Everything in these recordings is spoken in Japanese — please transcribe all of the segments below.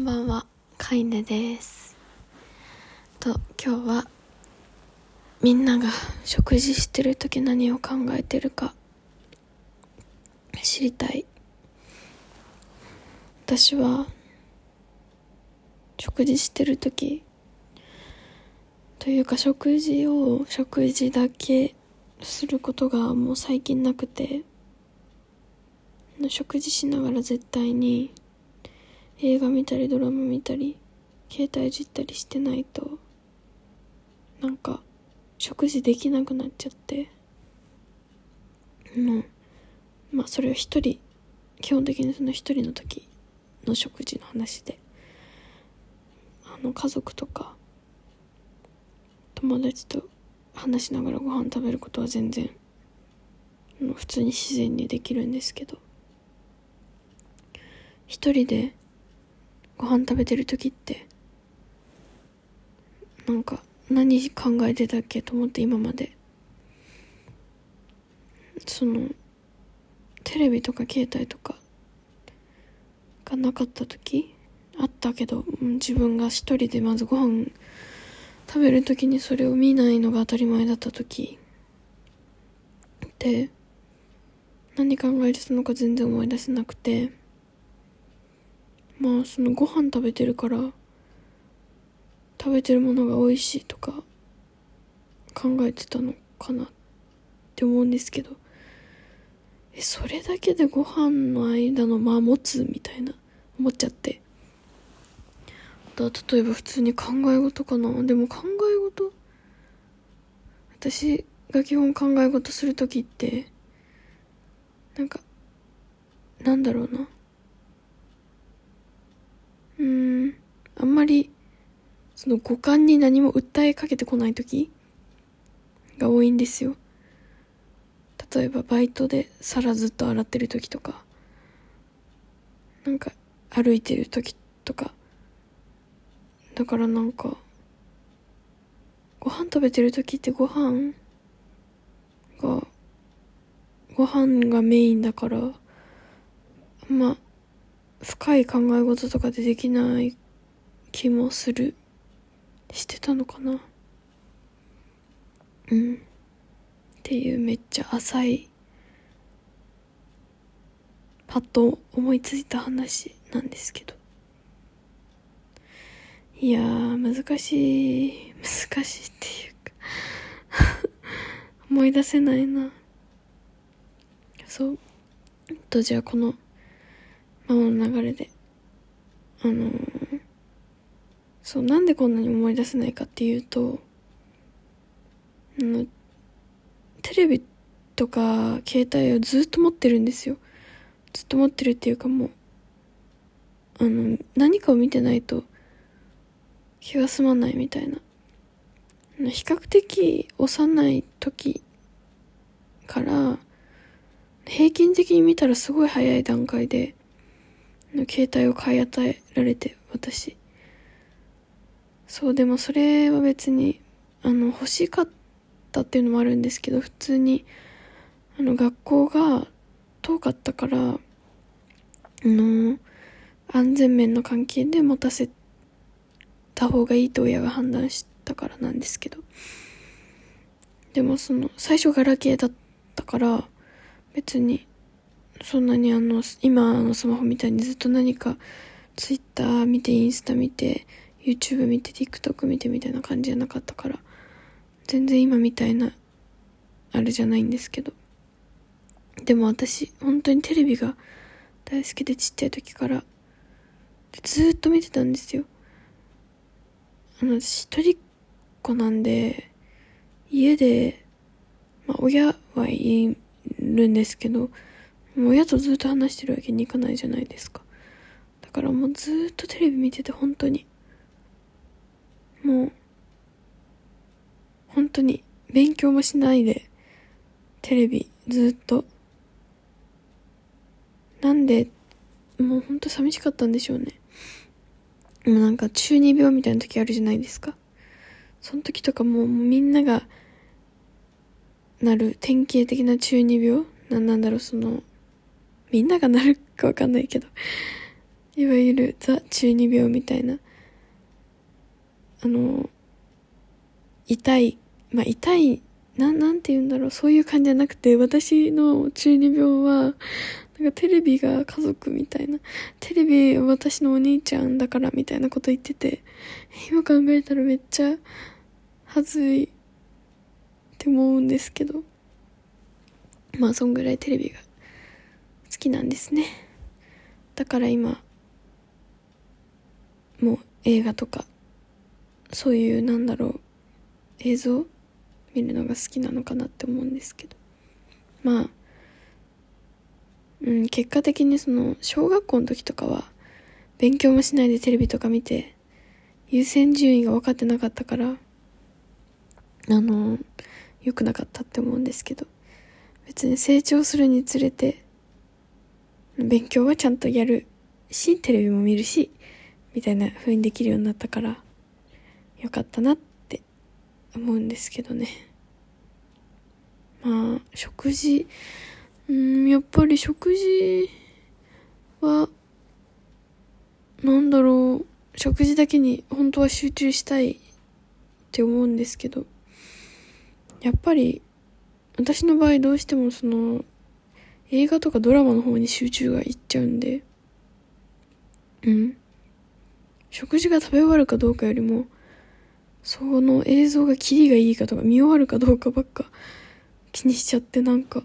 こんばんは、かいねです。と、今日は、みんなが食事してる時何を考えてるか、知りたい。私は、食事してる時、というか食事を、食事だけすることがもう最近なくて、食事しながら絶対に映画見たりドラマ見たり携帯いじったりしてないとなんか食事できなくなっちゃって。もうまあそれは一人基本的にその一人の時の食事の話で。あの家族とか友達と話しながらご飯食べることは全然普通に自然にできるんですけど。一人でご飯食べてる時ってなんか何考えてたっけと思って今まで。そのテレビとか携帯とかがなかった時あったけど自分が一人でまずご飯食べる時にそれを見ないのが当たり前だった時。って何考えてたのか全然思い出せなくて。まあそのご飯食べてるから食べてるものが美味しいとか考えてたのかなって思うんですけどえそれだけでご飯の間の間持つみたいな思っちゃって。あとは例えば普通に考え事かな。でも考え事私が基本考え事する時ってなんかなんだろうな。うん。あんまりその五感に何も訴えかけてこない時が多いんですよ。例えばバイトで皿ずっと洗ってる時とかなんか歩いてる時とか。だからなんかご飯食べてる時ってご飯がご飯がメインだからまあ深い考え事とかでできない気もする。してたのかな。うん。っていうめっちゃ浅いパッと思いついた話なんですけど。いやー難しい。難しいっていうか。思い出せないな。そう。とじゃあこのの流れで。あのーそうなんでこんなに思い出せないかっていうとあのテレビとか携帯をずっと持ってるんですよ。ずっと持ってるっていうかもうあの何かを見てないと気が済まないみたいな。比較的幼い時から平均的に見たらすごい早い段階での携帯を買い与えられて私。そうでもそれは別にあの欲しかったっていうのもあるんですけど普通にあの学校が遠かったからあの安全面の関係で持たせた方がいいと親が判断したからなんですけど。でもその最初ガラケーだったから別にそんなにあの今のスマホみたいにずっと何かツイッター見てインスタ見て YouTube 見て TikTok 見てみたいな感じじゃなかったから全然今みたいなあれじゃないんですけど。でも私本当にテレビが大好きでちっちゃい時からずーっと見てたんですよ。あの一人っ子なんで家で、まあ、親はいるんですけど親とずっと話してるわけにいかないじゃないですか。だからもうずっとテレビ見てて本当に。もう本当に勉強もしないでテレビずっと。なんでもう本当寂しかったんでしょうね。もうなんか中二病みたいな時あるじゃないですか。その時とかもうみんながなる典型的な中二病？なんなんだろうそのみんながなるかわかんないけどいわゆるザ中二病みたいなあの痛いまあ痛いななんて言うんだろうそういう感じじゃなくて私の中二病はなんかテレビが家族みたいなテレビ私のお兄ちゃんだからみたいなこと言ってて今考えたらめっちゃはずいって思うんですけどまあそんぐらいテレビがきなんですね。だから今もう映画とかそういうなんだろう映像見るのが好きなのかなって思うんですけど。まあうん結果的にその小学校の時とかは勉強もしないでテレビとか見て優先順位が分かってなかったからあの良くなかったって思うんですけど。別に成長するにつれて勉強はちゃんとやるしテレビも見るしみたいな風にできるようになったからよかったなって思うんですけどね。まあ食事うんやっぱり食事はなんだろう食事だけに本当は集中したいって思うんですけどやっぱり私の場合どうしてもその映画とかドラマの方に集中がいっちゃうんで。うん。食事が食べ終わるかどうかよりもその映像がキリがいいかとか見終わるかどうかばっか気にしちゃってなんか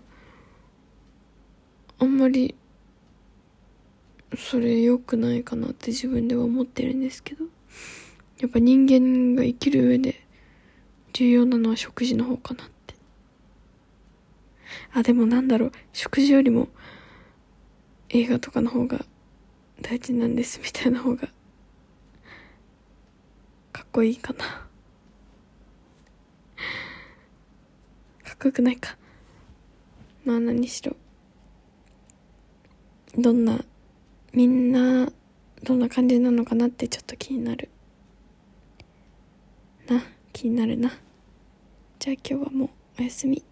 あんまりそれ良くないかなって自分では思ってるんですけど。やっぱ人間が生きる上で重要なのは食事の方かなって。あでもなんだろう。食事よりも映画とかの方が大事なんですみたいな方がかっこいいかな。かっこよくないか。まあ何しろ。どんなみんなどんな感じなのかなってちょっと気になる。な気になるな。じゃあ今日はもうおやすみ。